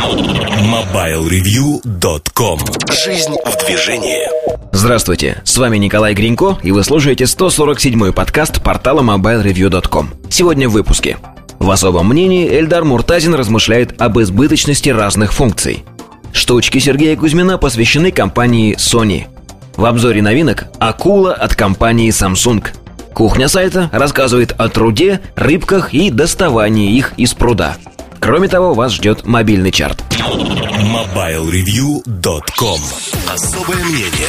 MobileReview.com Жизнь в движении Здравствуйте, с вами Николай Гринько, и вы слушаете 147-й подкаст портала MobileReview.com. Сегодня в выпуске. В особом мнении Эльдар Муртазин размышляет об избыточности разных функций. Штучки Сергея Кузьмина посвящены компании Sony. В обзоре новинок «Акула» от компании Samsung. Кухня сайта рассказывает о труде, рыбках и доставании их из пруда – Кроме того, вас ждет мобильный чарт. MobileReview.com Особое мнение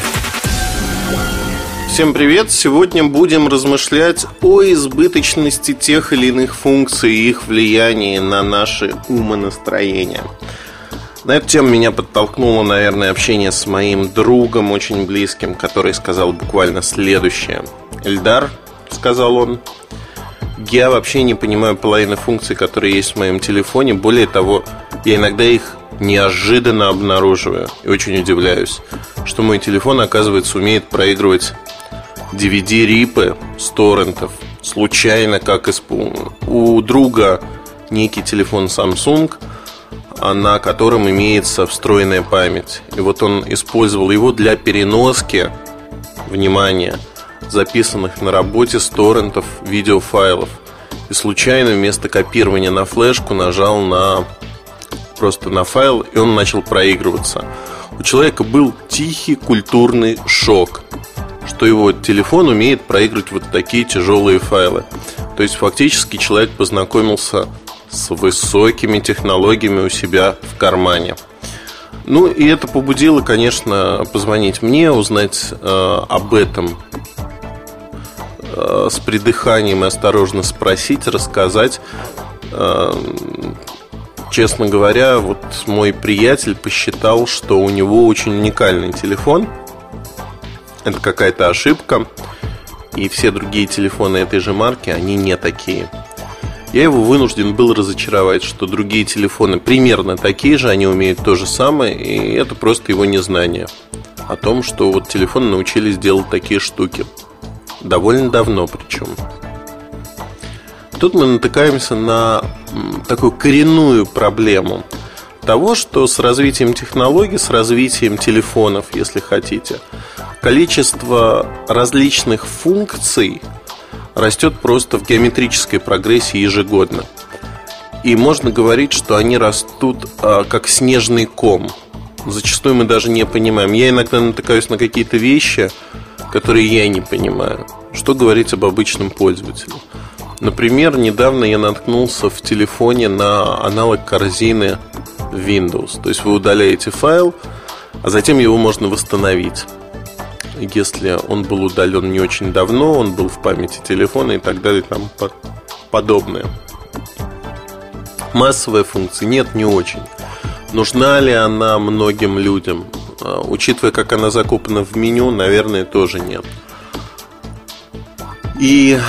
Всем привет! Сегодня будем размышлять о избыточности тех или иных функций и их влиянии на наши умонастроения. На эту тему меня подтолкнуло, наверное, общение с моим другом, очень близким, который сказал буквально следующее. «Эльдар», — сказал он, я вообще не понимаю половины функций, которые есть в моем телефоне. Более того, я иногда их неожиданно обнаруживаю и очень удивляюсь, что мой телефон, оказывается, умеет проигрывать DVD-рипы с торрентов. Случайно, как из... У друга некий телефон Samsung, на котором имеется встроенная память. И вот он использовал его для переноски, внимания записанных на работе с торрентов видеофайлов. И случайно вместо копирования на флешку нажал на просто на файл, и он начал проигрываться. У человека был тихий культурный шок, что его телефон умеет проигрывать вот такие тяжелые файлы. То есть фактически человек познакомился с высокими технологиями у себя в кармане. Ну и это побудило, конечно, позвонить мне, узнать э, об этом Э, с придыханием и осторожно спросить, рассказать. Э, честно говоря, вот мой приятель посчитал, что у него очень уникальный телефон. Это какая-то ошибка. И все другие телефоны этой же марки, они не такие. Я его вынужден был разочаровать, что другие телефоны примерно такие же, они умеют то же самое, и это просто его незнание о том, что вот телефоны научились делать такие штуки довольно давно причем. Тут мы натыкаемся на такую коренную проблему того, что с развитием технологий, с развитием телефонов, если хотите, количество различных функций растет просто в геометрической прогрессии ежегодно. И можно говорить, что они растут а, как снежный ком. Зачастую мы даже не понимаем. Я иногда натыкаюсь на какие-то вещи, которые я не понимаю. Что говорить об обычном пользователе? Например, недавно я наткнулся в телефоне на аналог корзины Windows. То есть вы удаляете файл, а затем его можно восстановить. Если он был удален не очень давно, он был в памяти телефона и так далее, там подобное. Массовая функция? Нет, не очень. Нужна ли она многим людям? А, учитывая, как она закупана в меню, наверное, тоже нет. И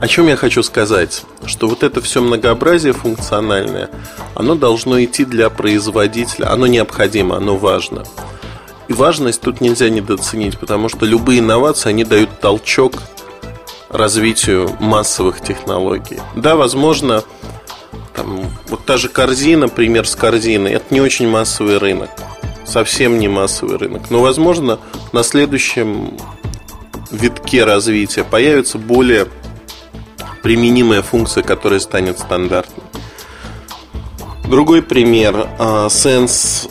о чем я хочу сказать? Что вот это все многообразие функциональное, оно должно идти для производителя, оно необходимо, оно важно. И важность тут нельзя недооценить, потому что любые инновации, они дают толчок развитию массовых технологий. Да, возможно, там, вот та же корзина, пример с корзиной, это не очень массовый рынок совсем не массовый рынок. Но, возможно, на следующем витке развития появится более применимая функция, которая станет стандартной. Другой пример а, Sense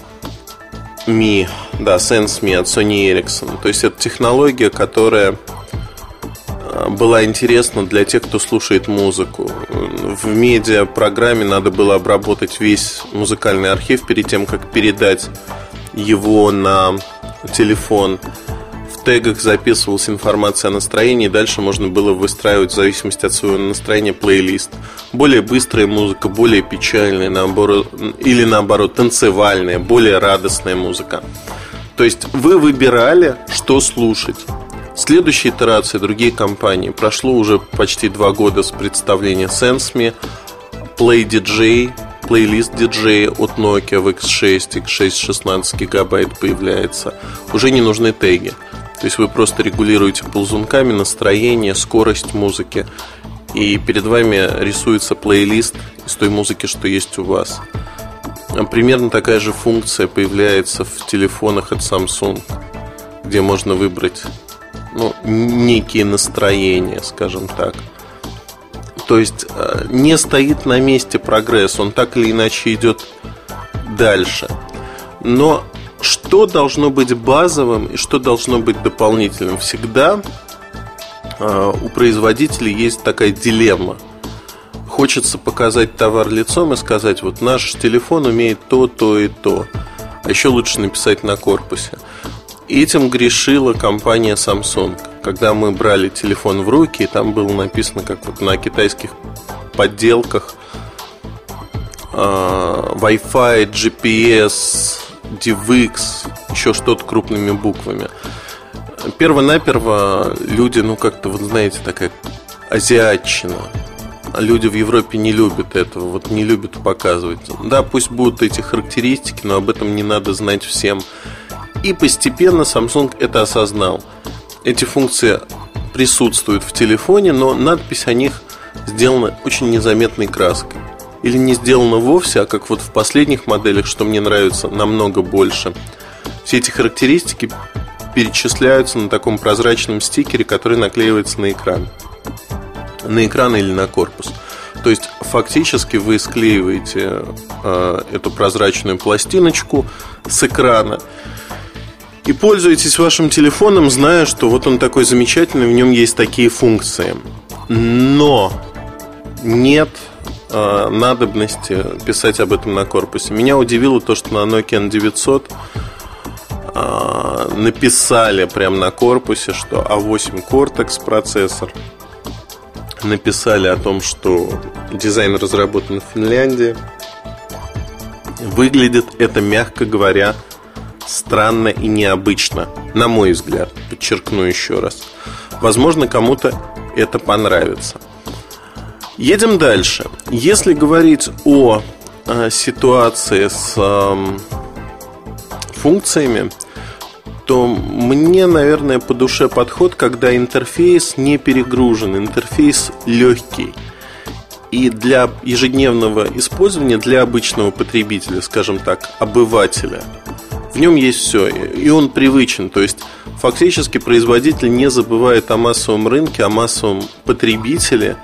Me, да, Sense Me от Sony Ericsson. То есть это технология, которая а, была интересна для тех, кто слушает музыку. В медиапрограмме надо было обработать весь музыкальный архив перед тем, как передать его на телефон. В тегах записывалась информация о настроении, дальше можно было выстраивать в зависимости от своего настроения плейлист. Более быстрая музыка, более печальная, наоборот, или наоборот, танцевальная, более радостная музыка. То есть вы выбирали, что слушать. Следующая итерация другие компании. Прошло уже почти два года с представления SenseMe, Play DJ, плейлист диджея от Nokia в X6, X6 16 гигабайт появляется. Уже не нужны теги. То есть вы просто регулируете ползунками настроение, скорость музыки. И перед вами рисуется плейлист из той музыки, что есть у вас. Примерно такая же функция появляется в телефонах от Samsung, где можно выбрать ну, некие настроения, скажем так. То есть э, не стоит на месте прогресс, он так или иначе идет дальше. Но что должно быть базовым и что должно быть дополнительным? Всегда э, у производителей есть такая дилемма. Хочется показать товар лицом и сказать, вот наш телефон умеет то, то и то. А еще лучше написать на корпусе. Этим грешила компания Samsung. Когда мы брали телефон в руки, там было написано, как вот на китайских подделках а, Wi-Fi, GPS, DivX, еще что-то крупными буквами. Перво-наперво люди, ну как-то, вот знаете, такая азиатчина. Люди в Европе не любят этого, вот не любят показывать. Да, пусть будут эти характеристики, но об этом не надо знать всем. И постепенно Samsung это осознал. Эти функции присутствуют в телефоне, но надпись о них сделана очень незаметной краской. Или не сделана вовсе, а как вот в последних моделях, что мне нравится намного больше. Все эти характеристики перечисляются на таком прозрачном стикере, который наклеивается на экран. На экран или на корпус. То есть фактически вы склеиваете э, эту прозрачную пластиночку с экрана и пользуетесь вашим телефоном, зная, что вот он такой замечательный, в нем есть такие функции. Но нет э, надобности писать об этом на корпусе. Меня удивило то, что на Nokia N900 э, написали прямо на корпусе, что A8 Cortex процессор. Написали о том, что дизайн разработан в Финляндии. Выглядит это, мягко говоря, странно и необычно, на мой взгляд, подчеркну еще раз. Возможно, кому-то это понравится. Едем дальше. Если говорить о э, ситуации с э, функциями, то мне, наверное, по душе подход, когда интерфейс не перегружен, интерфейс легкий. И для ежедневного использования, для обычного потребителя, скажем так, обывателя – в нем есть все, и он привычен. То есть фактически производитель не забывает о массовом рынке, о массовом потребителе,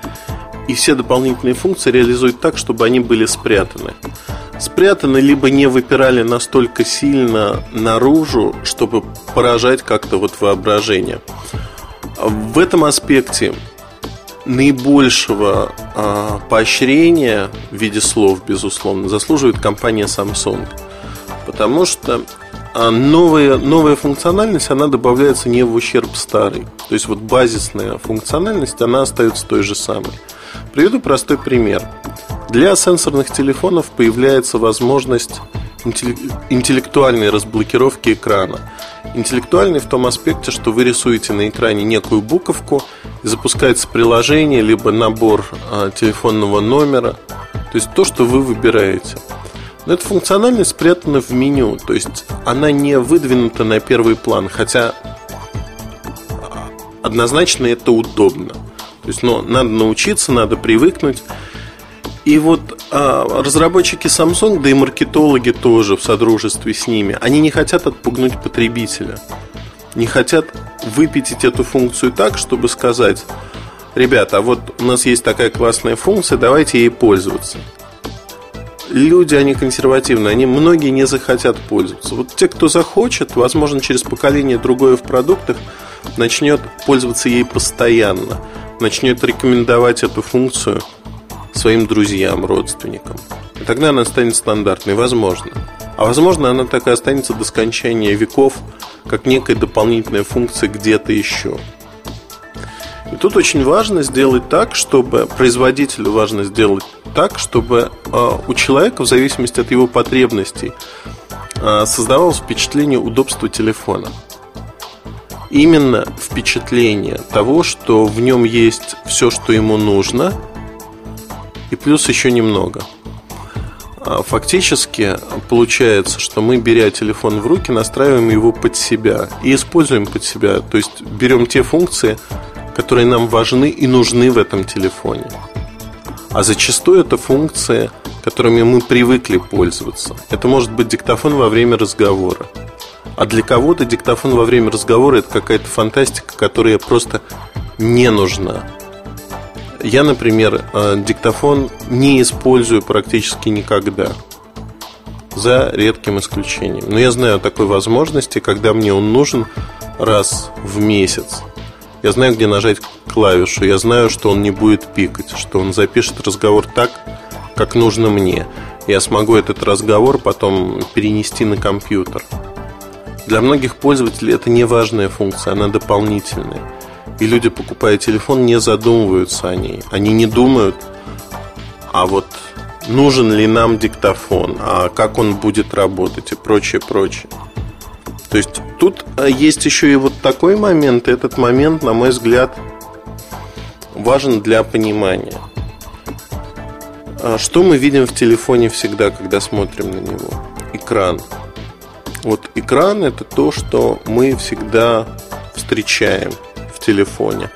и все дополнительные функции реализует так, чтобы они были спрятаны. Спрятаны, либо не выпирали настолько сильно наружу, чтобы поражать как-то вот воображение. В этом аспекте наибольшего э, поощрения в виде слов, безусловно, заслуживает компания Samsung – Потому что а, новая, новая функциональность, она добавляется не в ущерб старой. То есть вот базисная функциональность, она остается той же самой. Приведу простой пример. Для сенсорных телефонов появляется возможность интеллектуальной разблокировки экрана. Интеллектуальный в том аспекте, что вы рисуете на экране некую буковку, и запускается приложение, либо набор а, телефонного номера. То есть то, что вы выбираете. Но эта функциональность спрятана в меню, то есть она не выдвинута на первый план, хотя однозначно это удобно. То есть, но надо научиться, надо привыкнуть. И вот а, разработчики Samsung, да и маркетологи тоже в содружестве с ними, они не хотят отпугнуть потребителя. Не хотят выпятить эту функцию так, чтобы сказать, ребята, а вот у нас есть такая классная функция, давайте ей пользоваться люди, они консервативные, они многие не захотят пользоваться. Вот те, кто захочет, возможно, через поколение другое в продуктах, начнет пользоваться ей постоянно, начнет рекомендовать эту функцию своим друзьям, родственникам. И тогда она станет стандартной, возможно. А возможно, она так и останется до скончания веков, как некая дополнительная функция где-то еще. И тут очень важно сделать так, чтобы производителю важно сделать так, чтобы а, у человека, в зависимости от его потребностей, а, создавалось впечатление удобства телефона. Именно впечатление того, что в нем есть все, что ему нужно, и плюс еще немного. А, фактически получается, что мы, беря телефон в руки, настраиваем его под себя и используем под себя. То есть берем те функции, которые нам важны и нужны в этом телефоне. А зачастую это функции, которыми мы привыкли пользоваться. Это может быть диктофон во время разговора. А для кого-то диктофон во время разговора это какая-то фантастика, которая просто не нужна. Я, например, э, диктофон не использую практически никогда. За редким исключением. Но я знаю о такой возможности, когда мне он нужен раз в месяц. Я знаю, где нажать клавишу. Я знаю, что он не будет пикать, что он запишет разговор так, как нужно мне. Я смогу этот разговор потом перенести на компьютер. Для многих пользователей это не важная функция, она дополнительная. И люди, покупая телефон, не задумываются о ней. Они не думают, а вот нужен ли нам диктофон, а как он будет работать и прочее, прочее. То есть тут а, есть еще и вот такой момент. И этот момент, на мой взгляд, важен для понимания. А что мы видим в телефоне всегда, когда смотрим на него? Экран. Вот экран это то, что мы всегда встречаем в телефоне.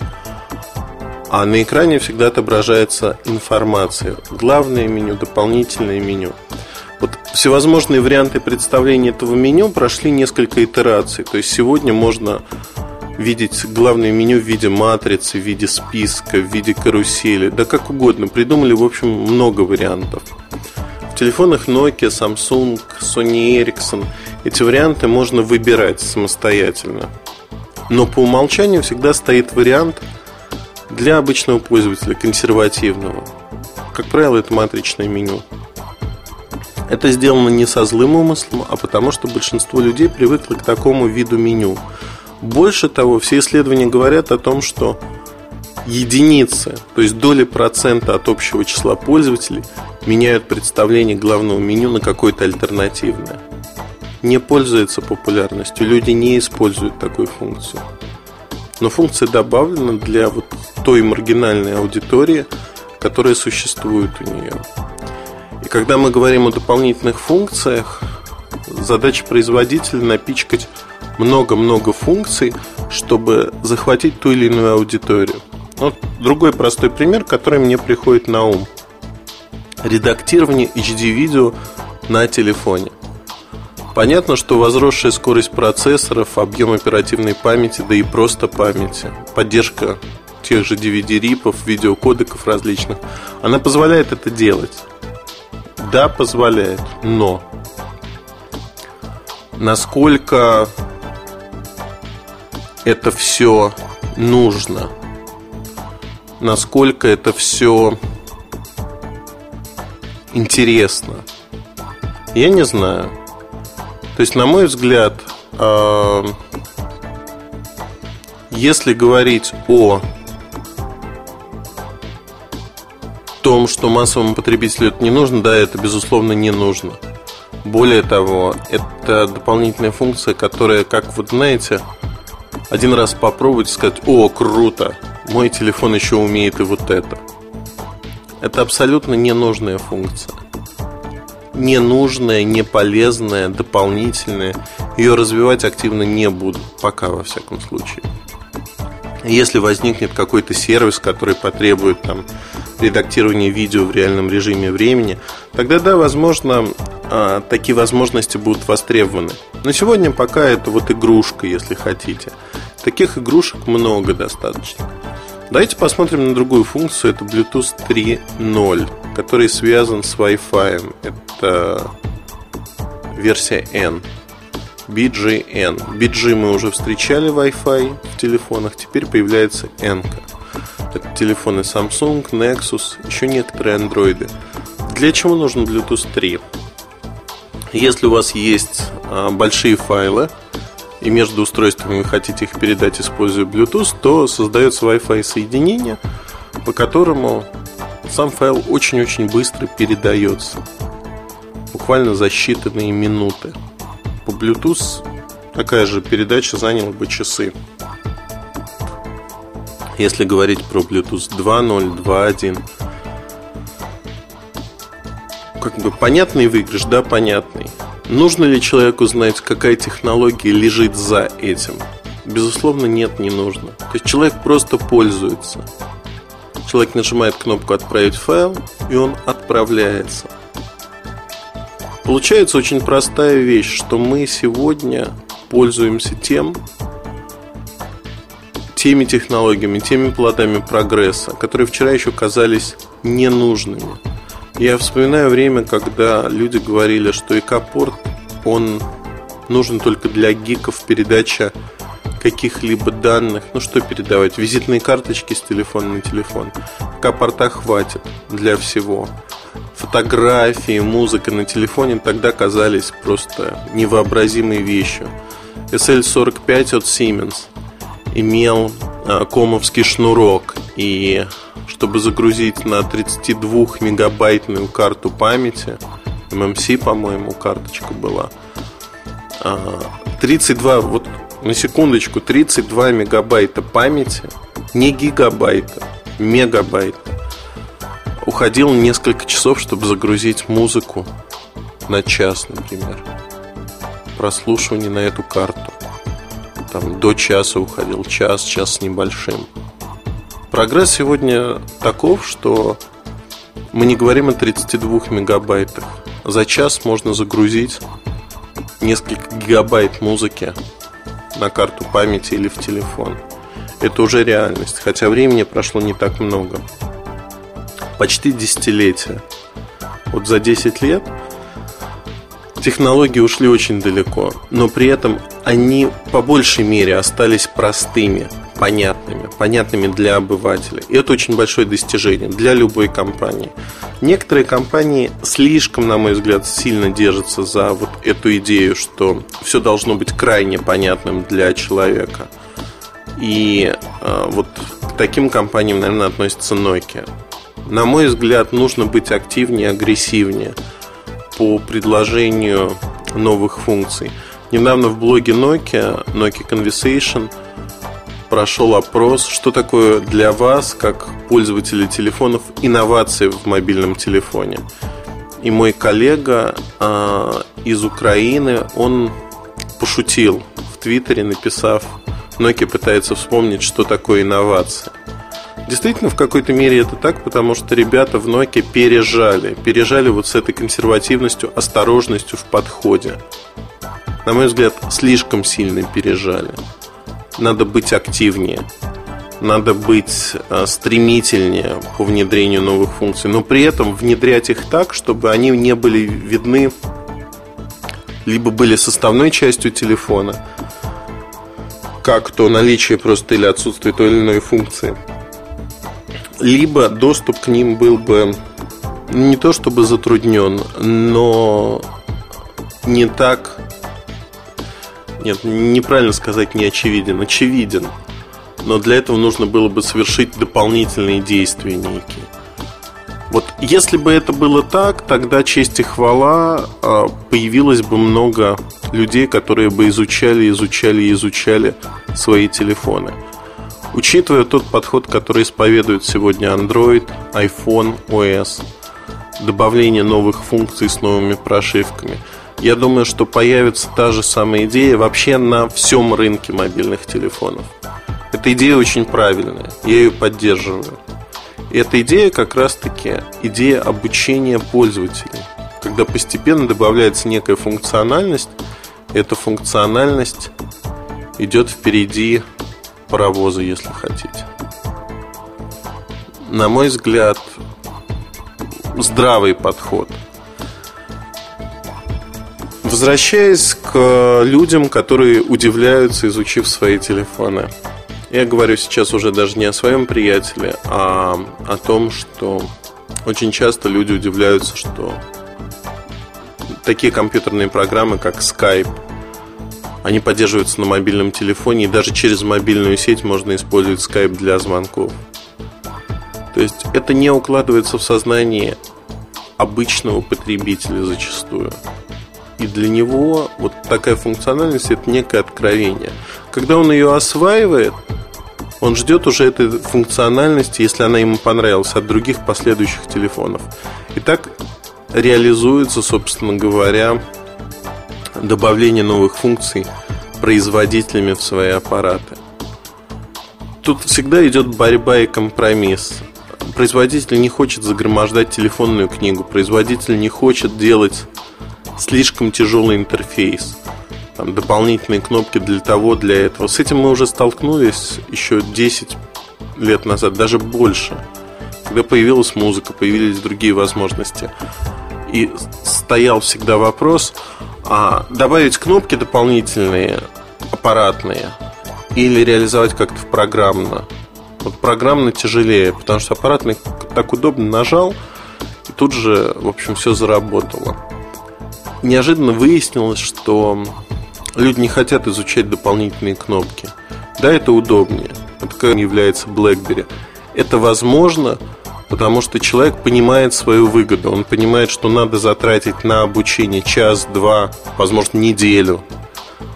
А на экране всегда отображается информация. Главное меню, дополнительное меню. Вот всевозможные варианты представления этого меню прошли несколько итераций. То есть сегодня можно видеть главное меню в виде матрицы, в виде списка, в виде карусели, да как угодно. Придумали, в общем, много вариантов. В телефонах Nokia, Samsung, Sony Ericsson эти варианты можно выбирать самостоятельно. Но по умолчанию всегда стоит вариант для обычного пользователя, консервативного. Как правило, это матричное меню. Это сделано не со злым умыслом, а потому что большинство людей привыкло к такому виду меню – больше того, все исследования говорят о том, что единицы, то есть доли процента от общего числа пользователей меняют представление главного меню на какое-то альтернативное. Не пользуется популярностью, люди не используют такую функцию. Но функция добавлена для вот той маргинальной аудитории, которая существует у нее. Когда мы говорим о дополнительных функциях, задача производителя напичкать много-много функций, чтобы захватить ту или иную аудиторию. Вот другой простой пример, который мне приходит на ум. Редактирование HD-видео на телефоне. Понятно, что возросшая скорость процессоров, объем оперативной памяти, да и просто памяти, поддержка тех же DVD-рипов, видеокодеков различных, она позволяет это делать. Да, позволяет, но насколько это все нужно, насколько это все интересно. Я не знаю. То есть, на мой взгляд, э, если говорить о том, что массовому потребителю это не нужно, да, это безусловно не нужно. Более того, это дополнительная функция, которая, как вот знаете, один раз попробовать и сказать, о, круто, мой телефон еще умеет и вот это. Это абсолютно ненужная функция. Ненужная, неполезная, дополнительная. Ее развивать активно не буду, пока во всяком случае. Если возникнет какой-то сервис, который потребует там, редактирования видео в реальном режиме времени, тогда да, возможно, а, такие возможности будут востребованы. Но сегодня пока это вот игрушка, если хотите. Таких игрушек много достаточно. Давайте посмотрим на другую функцию. Это Bluetooth 3.0, который связан с Wi-Fi. Это версия N. BGN. BG мы уже встречали Wi-Fi в телефонах, теперь появляется N. Это телефоны Samsung, Nexus, еще некоторые андроиды. Для чего нужен Bluetooth 3? Если у вас есть а, большие файлы, и между устройствами вы хотите их передать, используя Bluetooth, то создается Wi-Fi соединение, по которому сам файл очень-очень быстро передается. Буквально за считанные минуты. По Bluetooth такая же передача заняла бы часы. Если говорить про Bluetooth 2.0, 2.1, как бы понятный выигрыш, да, понятный. Нужно ли человеку знать, какая технология лежит за этим? Безусловно, нет, не нужно. То есть человек просто пользуется. Человек нажимает кнопку «Отправить файл», и он отправляется. Получается очень простая вещь, что мы сегодня пользуемся тем, теми технологиями, теми плодами прогресса, которые вчера еще казались ненужными. Я вспоминаю время, когда люди говорили, что ИК-порт, он нужен только для гиков передача каких-либо данных. Ну что передавать? Визитные карточки с телефона на телефон. ИК-порта хватит для всего. Фотографии, музыка на телефоне тогда казались просто невообразимой вещью. SL45 от Siemens имел а, комовский шнурок и чтобы загрузить на 32 мегабайтную карту памяти, MMC, по-моему, карточка была, 32, а, вот на секундочку, 32 мегабайта памяти, не гигабайта, мегабайта, уходил несколько часов, чтобы загрузить музыку на час, например. Прослушивание на эту карту. Там до часа уходил, час, час с небольшим. Прогресс сегодня таков, что мы не говорим о 32 мегабайтах. За час можно загрузить несколько гигабайт музыки на карту памяти или в телефон. Это уже реальность, хотя времени прошло не так много. Почти десятилетие. Вот за 10 лет технологии ушли очень далеко, но при этом они по большей мере остались простыми, понятными, понятными для обывателя. И это очень большое достижение для любой компании. Некоторые компании слишком, на мой взгляд, сильно держатся за вот эту идею, что все должно быть крайне понятным для человека. И э, вот к таким компаниям, наверное, относится Nokia. На мой взгляд, нужно быть активнее, агрессивнее по предложению новых функций. Недавно в блоге Nokia, Nokia Conversation – прошел опрос, что такое для вас, как пользователя телефонов, инновации в мобильном телефоне. И мой коллега э, из Украины, он пошутил в Твиттере, написав, Nokia пытается вспомнить, что такое инновация. Действительно, в какой-то мере это так, потому что ребята в Nokia пережали. Пережали вот с этой консервативностью, осторожностью в подходе. На мой взгляд, слишком сильно пережали надо быть активнее, надо быть э, стремительнее по внедрению новых функций, но при этом внедрять их так, чтобы они не были видны, либо были составной частью телефона, как то наличие просто или отсутствие той или иной функции, либо доступ к ним был бы не то чтобы затруднен, но не так нет, неправильно сказать не очевиден, очевиден. Но для этого нужно было бы совершить дополнительные действия некие. Вот если бы это было так, тогда честь и хвала а, появилось бы много людей, которые бы изучали, изучали изучали свои телефоны. Учитывая тот подход, который исповедует сегодня Android, iPhone, OS, добавление новых функций с новыми прошивками – я думаю, что появится та же самая идея вообще на всем рынке мобильных телефонов. Эта идея очень правильная, я ее поддерживаю. И эта идея как раз-таки идея обучения пользователей. Когда постепенно добавляется некая функциональность, эта функциональность идет впереди паровоза, если хотите. На мой взгляд, здравый подход – Возвращаясь к людям, которые удивляются, изучив свои телефоны. Я говорю сейчас уже даже не о своем приятеле, а о том, что очень часто люди удивляются, что такие компьютерные программы, как Skype, они поддерживаются на мобильном телефоне, и даже через мобильную сеть можно использовать Skype для звонков. То есть это не укладывается в сознание обычного потребителя зачастую. И для него вот такая функциональность это некое откровение. Когда он ее осваивает, он ждет уже этой функциональности, если она ему понравилась, от других последующих телефонов. И так реализуется, собственно говоря, добавление новых функций производителями в свои аппараты. Тут всегда идет борьба и компромисс. производитель не хочет загромождать телефонную книгу, производитель не хочет делать слишком тяжелый интерфейс, там, дополнительные кнопки для того, для этого. С этим мы уже столкнулись еще 10 лет назад, даже больше, когда появилась музыка, появились другие возможности. И стоял всегда вопрос, а добавить кнопки дополнительные, аппаратные, или реализовать как-то программно. Вот программно тяжелее, потому что аппаратный так удобно нажал, и тут же, в общем, все заработало. Неожиданно выяснилось, что люди не хотят изучать дополнительные кнопки. Да, это удобнее. Это как является BlackBerry. Это возможно, потому что человек понимает свою выгоду. Он понимает, что надо затратить на обучение час, два, возможно, неделю.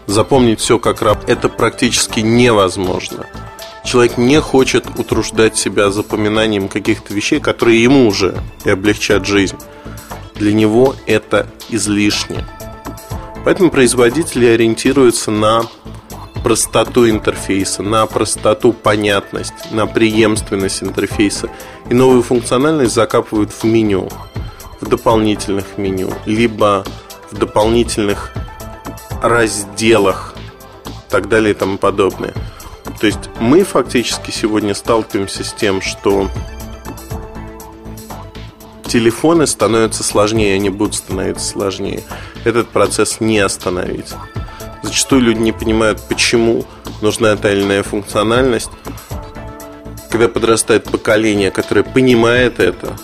Запомнить все как раб – это практически невозможно. Человек не хочет утруждать себя запоминанием каких-то вещей, которые ему уже и облегчат жизнь. Для него это излишне. Поэтому производители ориентируются на простоту интерфейса, на простоту понятность, на преемственность интерфейса. И новую функциональность закапывают в меню, в дополнительных меню, либо в дополнительных разделах и так далее и тому подобное. То есть мы фактически сегодня сталкиваемся с тем, что телефоны становятся сложнее, они будут становиться сложнее. Этот процесс не остановить. Зачастую люди не понимают, почему нужна та или иная функциональность. Когда подрастает поколение, которое понимает это,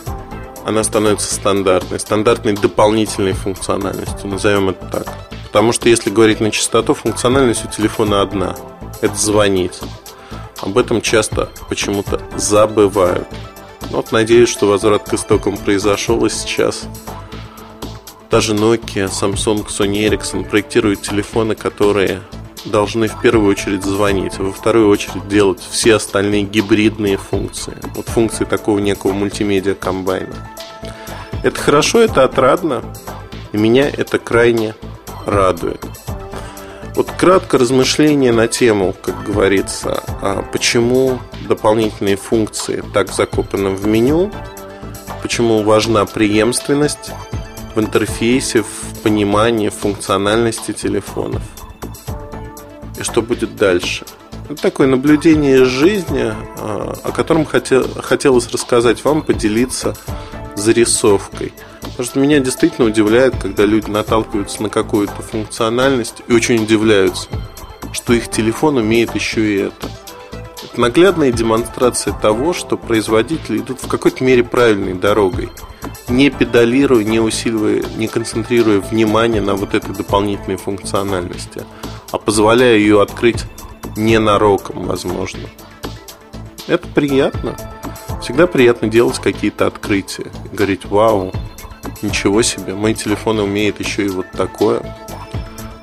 она становится стандартной, стандартной дополнительной функциональностью, назовем это так. Потому что если говорить на частоту, функциональность у телефона одна – это звонить. Об этом часто почему-то забывают. Но вот надеюсь, что возврат к истокам произошел и сейчас. Даже Nokia, Samsung, Sony Ericsson проектируют телефоны, которые должны в первую очередь звонить, а во вторую очередь делать все остальные гибридные функции. Вот функции такого некого мультимедиа комбайна. Это хорошо, это отрадно, и меня это крайне радует. Вот кратко размышление на тему, как говорится, а почему дополнительные функции так закопаны в меню, почему важна преемственность в интерфейсе, в понимании функциональности телефонов. И что будет дальше? Это такое наблюдение из жизни, а, о котором хотел, хотелось рассказать вам, поделиться зарисовкой – Потому что меня действительно удивляет, когда люди наталкиваются на какую-то функциональность и очень удивляются, что их телефон умеет еще и это. Это наглядная демонстрация того, что производители идут в какой-то мере правильной дорогой, не педалируя, не усиливая, не концентрируя внимание на вот этой дополнительной функциональности, а позволяя ее открыть ненароком, возможно. Это приятно. Всегда приятно делать какие-то открытия. Говорить, вау, Ничего себе, мой телефон умеет еще и вот такое.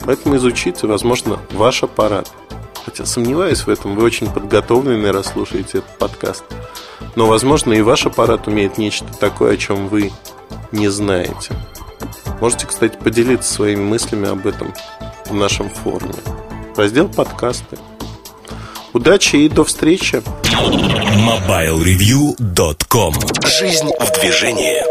Поэтому изучите, возможно, ваш аппарат. Хотя сомневаюсь в этом, вы очень подготовлены, раз слушаете этот подкаст. Но, возможно, и ваш аппарат умеет нечто такое, о чем вы не знаете. Можете, кстати, поделиться своими мыслями об этом в нашем форуме. Раздел подкасты. Удачи и до встречи. MobileReview.com Жизнь в движении.